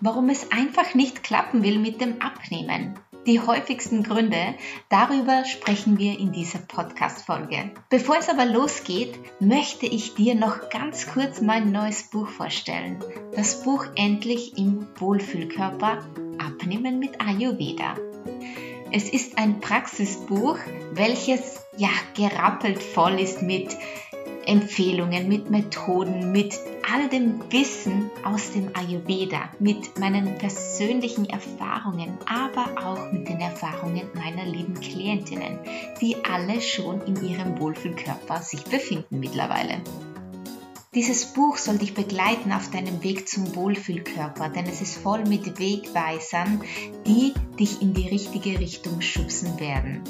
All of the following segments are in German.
Warum es einfach nicht klappen will mit dem Abnehmen. Die häufigsten Gründe, darüber sprechen wir in dieser Podcast-Folge. Bevor es aber losgeht, möchte ich dir noch ganz kurz mein neues Buch vorstellen. Das Buch Endlich im Wohlfühlkörper Abnehmen mit Ayurveda. Es ist ein Praxisbuch, welches ja gerappelt voll ist mit Empfehlungen, mit Methoden, mit all dem Wissen aus dem Ayurveda, mit meinen persönlichen Erfahrungen, aber auch mit den Erfahrungen meiner lieben Klientinnen, die alle schon in ihrem Wohlfühlkörper sich befinden mittlerweile. Dieses Buch soll dich begleiten auf deinem Weg zum Wohlfühlkörper, denn es ist voll mit Wegweisern, die dich in die richtige Richtung schubsen werden.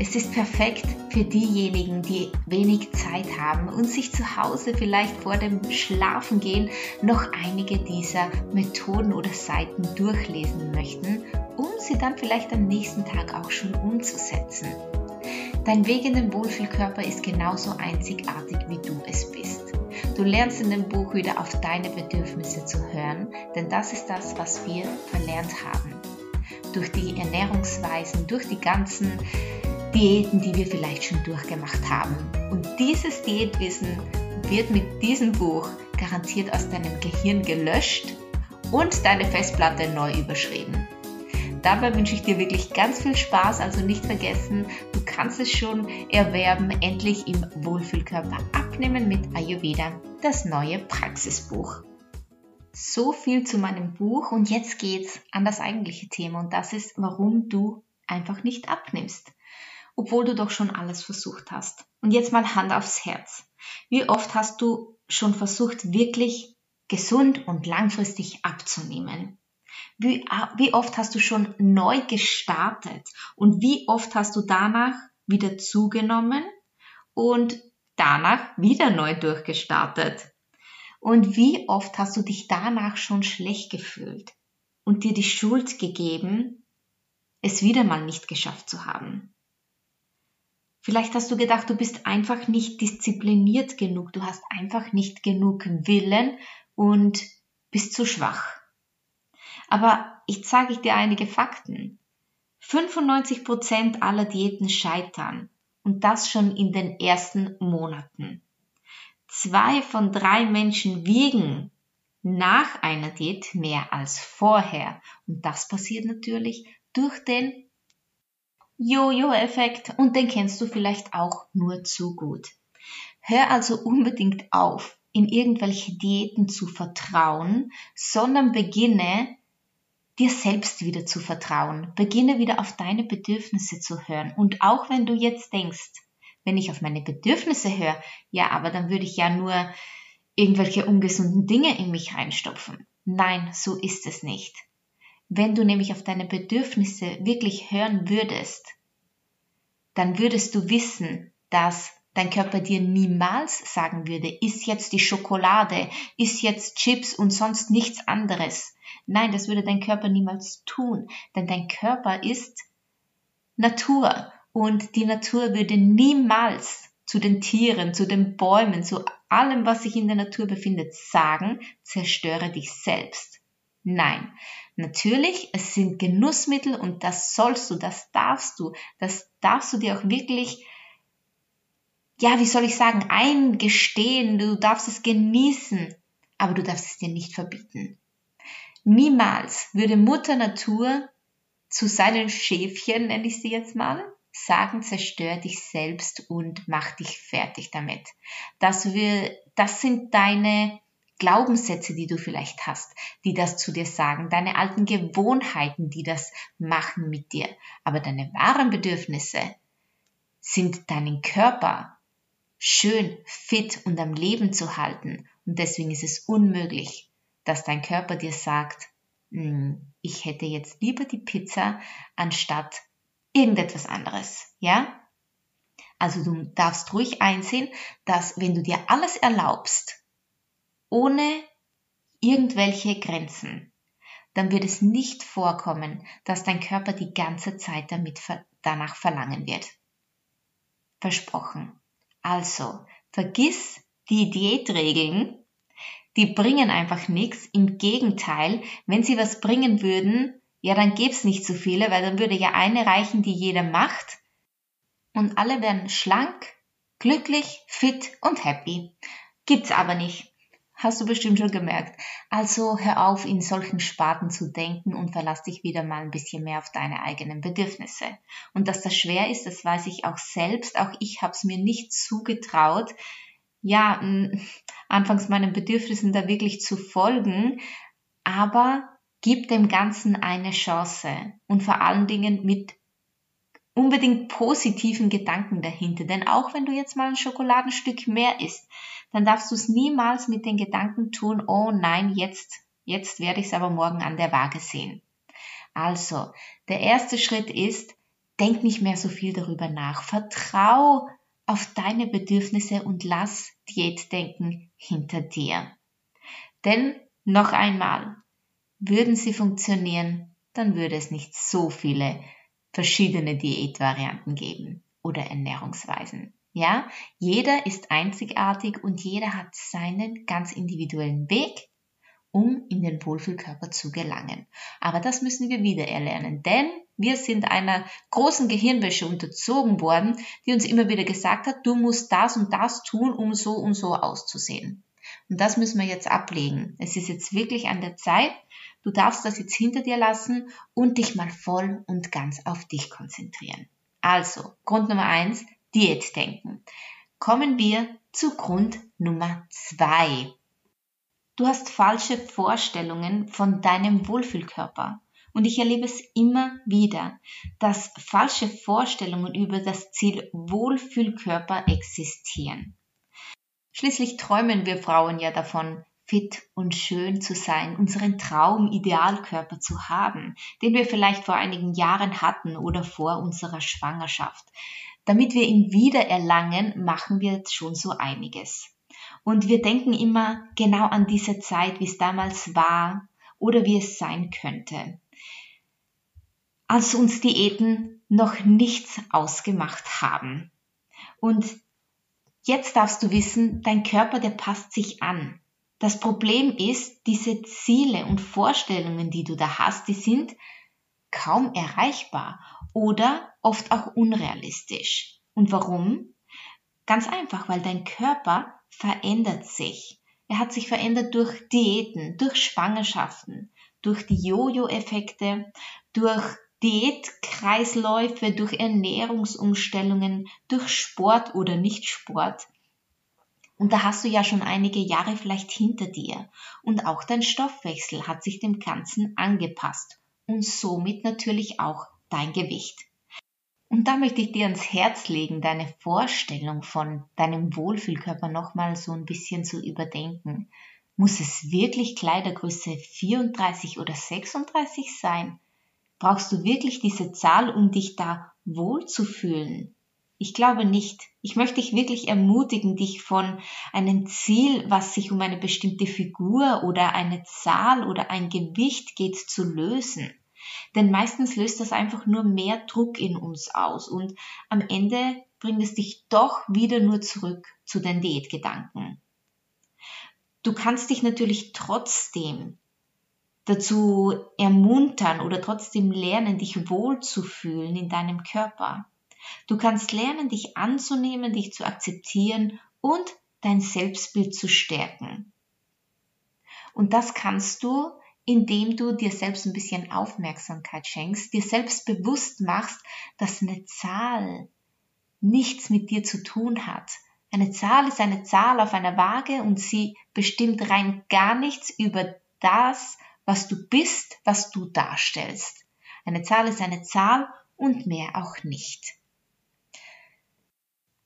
Es ist perfekt für diejenigen, die wenig Zeit haben und sich zu Hause vielleicht vor dem Schlafengehen noch einige dieser Methoden oder Seiten durchlesen möchten, um sie dann vielleicht am nächsten Tag auch schon umzusetzen. Dein Weg in den Wohlfühlkörper ist genauso einzigartig, wie du es bist. Du lernst in dem Buch wieder auf deine Bedürfnisse zu hören, denn das ist das, was wir verlernt haben. Durch die Ernährungsweisen, durch die ganzen Diäten, die wir vielleicht schon durchgemacht haben. Und dieses Diätwissen wird mit diesem Buch garantiert aus deinem Gehirn gelöscht und deine Festplatte neu überschrieben. Dabei wünsche ich dir wirklich ganz viel Spaß, also nicht vergessen, du kannst es schon erwerben, endlich im Wohlfühlkörper abnehmen mit Ayurveda, das neue Praxisbuch. So viel zu meinem Buch und jetzt geht's an das eigentliche Thema und das ist, warum du einfach nicht abnimmst obwohl du doch schon alles versucht hast. Und jetzt mal Hand aufs Herz. Wie oft hast du schon versucht, wirklich gesund und langfristig abzunehmen? Wie, wie oft hast du schon neu gestartet und wie oft hast du danach wieder zugenommen und danach wieder neu durchgestartet? Und wie oft hast du dich danach schon schlecht gefühlt und dir die Schuld gegeben, es wieder mal nicht geschafft zu haben? Vielleicht hast du gedacht, du bist einfach nicht diszipliniert genug, du hast einfach nicht genug Willen und bist zu schwach. Aber ich zeige dir einige Fakten. 95% aller Diäten scheitern und das schon in den ersten Monaten. Zwei von drei Menschen wiegen nach einer Diät mehr als vorher und das passiert natürlich durch den Jojo-Effekt und den kennst du vielleicht auch nur zu gut. Hör also unbedingt auf, in irgendwelche Diäten zu vertrauen, sondern beginne dir selbst wieder zu vertrauen. Beginne wieder auf deine Bedürfnisse zu hören. Und auch wenn du jetzt denkst, wenn ich auf meine Bedürfnisse höre, ja, aber dann würde ich ja nur irgendwelche ungesunden Dinge in mich reinstopfen. Nein, so ist es nicht. Wenn du nämlich auf deine Bedürfnisse wirklich hören würdest, dann würdest du wissen, dass dein Körper dir niemals sagen würde, iss jetzt die Schokolade, iss jetzt Chips und sonst nichts anderes. Nein, das würde dein Körper niemals tun, denn dein Körper ist Natur und die Natur würde niemals zu den Tieren, zu den Bäumen, zu allem, was sich in der Natur befindet, sagen, zerstöre dich selbst. Nein, natürlich, es sind Genussmittel und das sollst du, das darfst du, das darfst du dir auch wirklich, ja, wie soll ich sagen, eingestehen, du darfst es genießen, aber du darfst es dir nicht verbieten. Niemals würde Mutter Natur zu seinen Schäfchen, nenne ich sie jetzt mal, sagen, zerstör dich selbst und mach dich fertig damit. Das, wir, das sind deine Glaubenssätze, die du vielleicht hast, die das zu dir sagen, deine alten Gewohnheiten, die das machen mit dir. Aber deine wahren Bedürfnisse sind deinen Körper schön, fit und am Leben zu halten. Und deswegen ist es unmöglich, dass dein Körper dir sagt, hm, ich hätte jetzt lieber die Pizza anstatt irgendetwas anderes. Ja? Also du darfst ruhig einsehen, dass wenn du dir alles erlaubst, ohne irgendwelche Grenzen, dann wird es nicht vorkommen, dass dein Körper die ganze Zeit damit danach verlangen wird. Versprochen. Also, vergiss die Diätregeln, die bringen einfach nichts. Im Gegenteil, wenn sie was bringen würden, ja, dann gäb's nicht so viele, weil dann würde ja eine reichen, die jeder macht. Und alle werden schlank, glücklich, fit und happy. Gibt's aber nicht. Hast du bestimmt schon gemerkt. Also hör auf, in solchen Sparten zu denken und verlass dich wieder mal ein bisschen mehr auf deine eigenen Bedürfnisse. Und dass das schwer ist, das weiß ich auch selbst. Auch ich habe es mir nicht zugetraut, ja, anfangs meinen Bedürfnissen da wirklich zu folgen. Aber gib dem Ganzen eine Chance und vor allen Dingen mit unbedingt positiven Gedanken dahinter. Denn auch wenn du jetzt mal ein Schokoladenstück mehr isst, dann darfst du es niemals mit den Gedanken tun, oh nein, jetzt, jetzt werde ich es aber morgen an der Waage sehen. Also, der erste Schritt ist, denk nicht mehr so viel darüber nach. Vertrau auf deine Bedürfnisse und lass Diätdenken hinter dir. Denn noch einmal, würden sie funktionieren, dann würde es nicht so viele verschiedene Diätvarianten geben oder Ernährungsweisen. Ja, jeder ist einzigartig und jeder hat seinen ganz individuellen Weg, um in den Wohlfühlkörper zu gelangen. Aber das müssen wir wieder erlernen, denn wir sind einer großen Gehirnwäsche unterzogen worden, die uns immer wieder gesagt hat, du musst das und das tun, um so und so auszusehen. Und das müssen wir jetzt ablegen. Es ist jetzt wirklich an der Zeit. Du darfst das jetzt hinter dir lassen und dich mal voll und ganz auf dich konzentrieren. Also, Grund Nummer eins, Diätdenken. Kommen wir zu Grund Nummer zwei. Du hast falsche Vorstellungen von deinem Wohlfühlkörper. Und ich erlebe es immer wieder, dass falsche Vorstellungen über das Ziel Wohlfühlkörper existieren. Schließlich träumen wir Frauen ja davon, fit und schön zu sein, unseren Traum-Idealkörper zu haben, den wir vielleicht vor einigen Jahren hatten oder vor unserer Schwangerschaft. Damit wir ihn wieder erlangen, machen wir jetzt schon so einiges. Und wir denken immer genau an diese Zeit, wie es damals war oder wie es sein könnte. Als uns Diäten noch nichts ausgemacht haben. Und jetzt darfst du wissen, dein Körper, der passt sich an. Das Problem ist, diese Ziele und Vorstellungen, die du da hast, die sind kaum erreichbar oder oft auch unrealistisch. Und warum? Ganz einfach, weil dein Körper verändert sich. Er hat sich verändert durch Diäten, durch Schwangerschaften, durch die Jojo-Effekte, durch Diätkreisläufe, durch Ernährungsumstellungen, durch Sport oder Nicht-Sport. Und da hast du ja schon einige Jahre vielleicht hinter dir. Und auch dein Stoffwechsel hat sich dem Ganzen angepasst. Und somit natürlich auch dein Gewicht. Und da möchte ich dir ans Herz legen, deine Vorstellung von deinem Wohlfühlkörper nochmal so ein bisschen zu überdenken. Muss es wirklich Kleidergröße 34 oder 36 sein? Brauchst du wirklich diese Zahl, um dich da wohl zu fühlen? Ich glaube nicht. Ich möchte dich wirklich ermutigen, dich von einem Ziel, was sich um eine bestimmte Figur oder eine Zahl oder ein Gewicht geht, zu lösen. Denn meistens löst das einfach nur mehr Druck in uns aus und am Ende bringt es dich doch wieder nur zurück zu den Diätgedanken. Du kannst dich natürlich trotzdem dazu ermuntern oder trotzdem lernen, dich wohlzufühlen in deinem Körper. Du kannst lernen, dich anzunehmen, dich zu akzeptieren und dein Selbstbild zu stärken. Und das kannst du, indem du dir selbst ein bisschen Aufmerksamkeit schenkst, dir selbst bewusst machst, dass eine Zahl nichts mit dir zu tun hat. Eine Zahl ist eine Zahl auf einer Waage und sie bestimmt rein gar nichts über das, was du bist, was du darstellst. Eine Zahl ist eine Zahl und mehr auch nicht.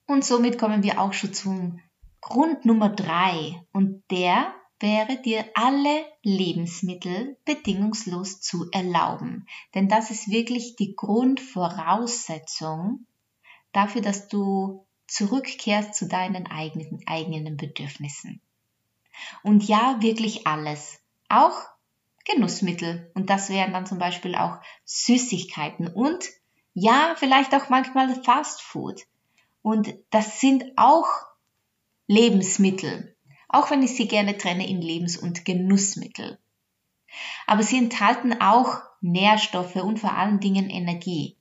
Und somit kommen wir auch schon zum Grund Nummer drei. Und der wäre dir alle Lebensmittel bedingungslos zu erlauben. Denn das ist wirklich die Grundvoraussetzung dafür, dass du zurückkehrst zu deinen eigenen, eigenen Bedürfnissen. Und ja, wirklich alles. Auch Genussmittel. Und das wären dann zum Beispiel auch Süßigkeiten und ja, vielleicht auch manchmal Fast Food. Und das sind auch Lebensmittel, auch wenn ich sie gerne trenne in Lebens- und Genussmittel. Aber sie enthalten auch Nährstoffe und vor allen Dingen Energie.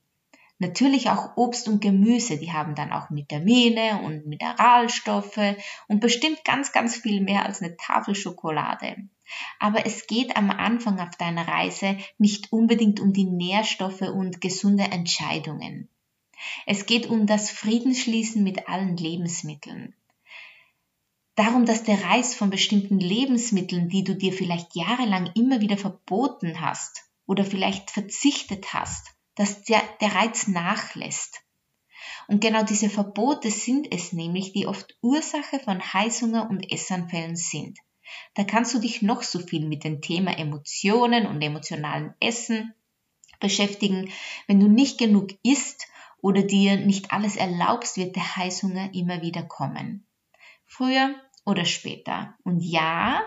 Natürlich auch Obst und Gemüse, die haben dann auch Vitamine und Mineralstoffe und bestimmt ganz, ganz viel mehr als eine Tafel Schokolade. Aber es geht am Anfang auf deiner Reise nicht unbedingt um die Nährstoffe und gesunde Entscheidungen. Es geht um das Friedensschließen mit allen Lebensmitteln. Darum, dass der Reiz von bestimmten Lebensmitteln, die du dir vielleicht jahrelang immer wieder verboten hast oder vielleicht verzichtet hast, dass der, der Reiz nachlässt. Und genau diese Verbote sind es nämlich, die oft Ursache von Heißhunger und Essanfällen sind. Da kannst du dich noch so viel mit dem Thema Emotionen und emotionalen Essen beschäftigen. Wenn du nicht genug isst oder dir nicht alles erlaubst, wird der Heißhunger immer wieder kommen. Früher oder später. Und ja,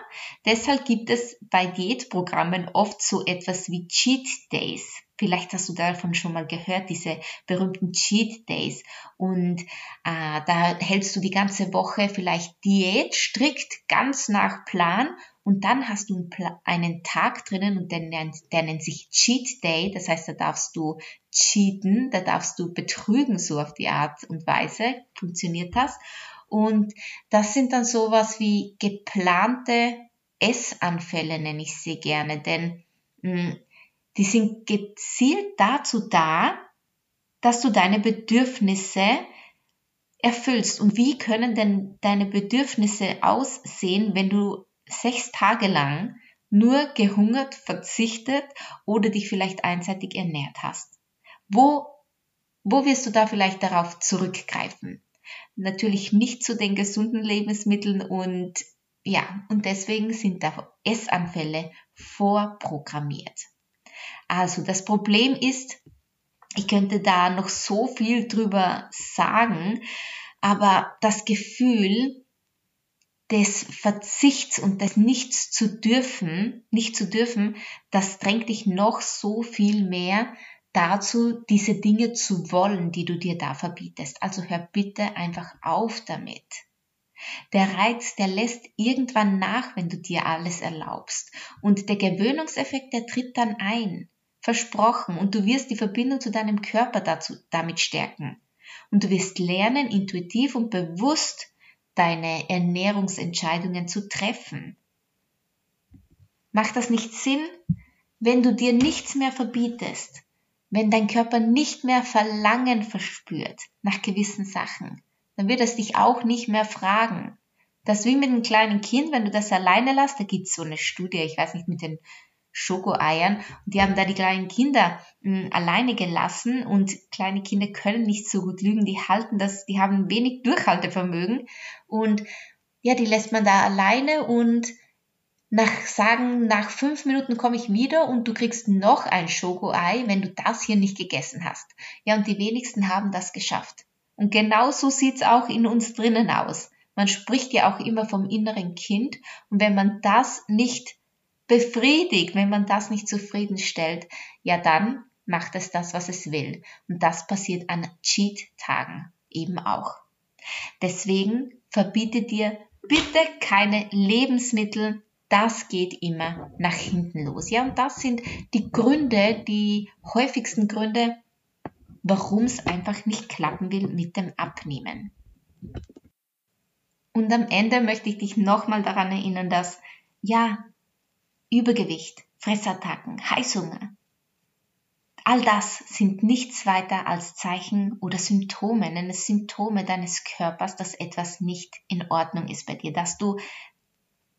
deshalb gibt es bei Diätprogrammen oft so etwas wie Cheat Days. Vielleicht hast du davon schon mal gehört, diese berühmten Cheat Days. Und äh, da hältst du die ganze Woche vielleicht Diät strikt ganz nach Plan und dann hast du einen Tag drinnen und der nennt, der nennt sich Cheat Day. Das heißt, da darfst du cheaten, da darfst du betrügen, so auf die Art und Weise funktioniert das. Und das sind dann sowas wie geplante Essanfälle, nenne ich sie gerne, denn mh, hm, die sind gezielt dazu da, dass du deine Bedürfnisse erfüllst. Und wie können denn deine Bedürfnisse aussehen, wenn du sechs Tage lang nur gehungert, verzichtet oder dich vielleicht einseitig ernährt hast? Wo, wo wirst du da vielleicht darauf zurückgreifen? Natürlich nicht zu den gesunden Lebensmitteln und ja, und deswegen sind da Essanfälle vorprogrammiert. Also das Problem ist, ich könnte da noch so viel drüber sagen, aber das Gefühl des Verzichts und des Nichts zu dürfen, nicht zu dürfen, das drängt dich noch so viel mehr dazu, diese Dinge zu wollen, die du dir da verbietest. Also hör bitte einfach auf damit. Der Reiz, der lässt irgendwann nach, wenn du dir alles erlaubst. Und der Gewöhnungseffekt, der tritt dann ein. Versprochen. Und du wirst die Verbindung zu deinem Körper dazu, damit stärken. Und du wirst lernen, intuitiv und bewusst deine Ernährungsentscheidungen zu treffen. Macht das nicht Sinn, wenn du dir nichts mehr verbietest? Wenn dein Körper nicht mehr Verlangen verspürt nach gewissen Sachen, dann wird es dich auch nicht mehr fragen. Das wie mit einem kleinen Kind, wenn du das alleine lässt, da gibt's so eine Studie, ich weiß nicht, mit den Schokoeiern. Und die haben da die kleinen Kinder mh, hm, alleine gelassen und kleine Kinder können nicht so gut lügen, die halten das, die haben wenig Durchhaltevermögen und ja, die lässt man da alleine und nach sagen, nach fünf Minuten komme ich wieder und du kriegst noch ein Schokoei, wenn du das hier nicht gegessen hast. Ja, und die wenigsten haben das geschafft. Und genau so sieht's auch in uns drinnen aus. Man spricht ja auch immer vom inneren Kind und wenn man das nicht befriedigt, wenn man das nicht zufriedenstellt, ja dann macht es das, was es will. Und das passiert an Cheat-Tagen eben auch. Deswegen verbiete dir bitte keine Lebensmittel, das geht immer nach hinten los. Ja, und das sind die Gründe, die häufigsten Gründe, warum es einfach nicht klappen will mit dem Abnehmen. Und am Ende möchte ich dich nochmal daran erinnern, dass ja, Übergewicht, Fressattacken, Heißhunger, all das sind nichts weiter als Zeichen oder Symptome, nenn es Symptome deines Körpers, dass etwas nicht in Ordnung ist bei dir, dass du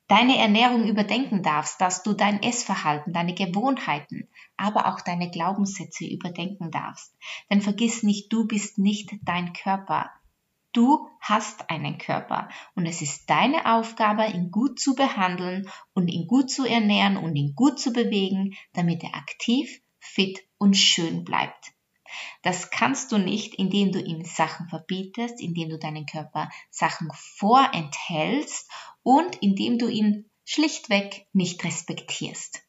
deine Ernährung überdenken darfst, dass du dein Essverhalten, deine Gewohnheiten, aber auch deine Glaubenssätze überdenken darfst. Denn vergiss nicht, du bist nicht dein Körper. Du hast einen Körper und es ist deine Aufgabe, ihn gut zu behandeln und ihn gut zu ernähren und ihn gut zu bewegen, damit er aktiv, fit und schön bleibt. Das kannst du nicht, indem du ihm Sachen verbietest, indem du deinen Körper Sachen vorenthältst und indem du ihn schlichtweg nicht respektierst.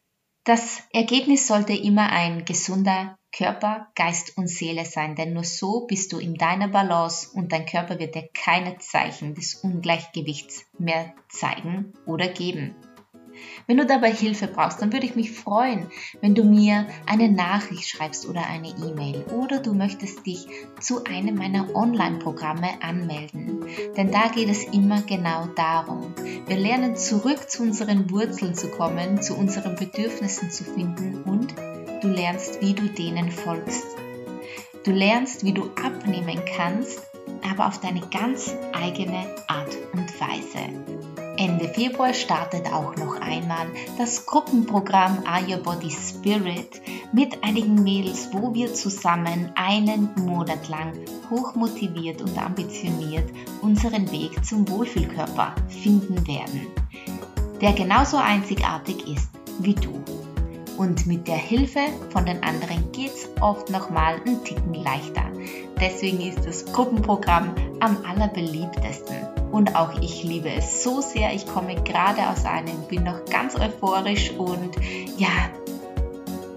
Das Ergebnis sollte immer ein gesunder Körper, Geist und Seele sein, denn nur so bist du in deiner Balance und dein Körper wird dir keine Zeichen des Ungleichgewichts mehr zeigen oder geben. Wenn du dabei Hilfe brauchst, dann würde ich mich freuen, wenn du mir eine Nachricht schreibst oder eine E-Mail oder du möchtest dich zu einem meiner Online-Programme anmelden. Denn da geht es immer genau darum. Wir lernen zurück zu unseren Wurzeln zu kommen, zu unseren Bedürfnissen zu finden und du lernst, wie du denen folgst. Du lernst, wie du abnehmen kannst, aber auf deine ganz eigene Art und Weise. Ende Februar startet auch noch einmal das Gruppenprogramm Are Your Body Spirit mit einigen Mädels, wo wir zusammen einen Monat lang hochmotiviert und ambitioniert unseren Weg zum Wohlfühlkörper finden werden, der genauso einzigartig ist wie du. Und mit der Hilfe von den anderen geht es oft nochmal einen Ticken leichter. Deswegen ist das Gruppenprogramm am allerbeliebtesten. Und auch ich liebe es so sehr. Ich komme gerade aus einem, bin noch ganz euphorisch und ja,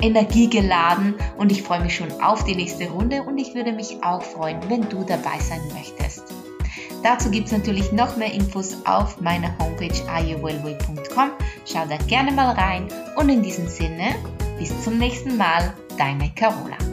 energiegeladen und ich freue mich schon auf die nächste Runde und ich würde mich auch freuen, wenn du dabei sein möchtest. Dazu gibt es natürlich noch mehr Infos auf meiner Homepage ayourwellway.com. Schau da gerne mal rein und in diesem Sinne, bis zum nächsten Mal, deine Carola.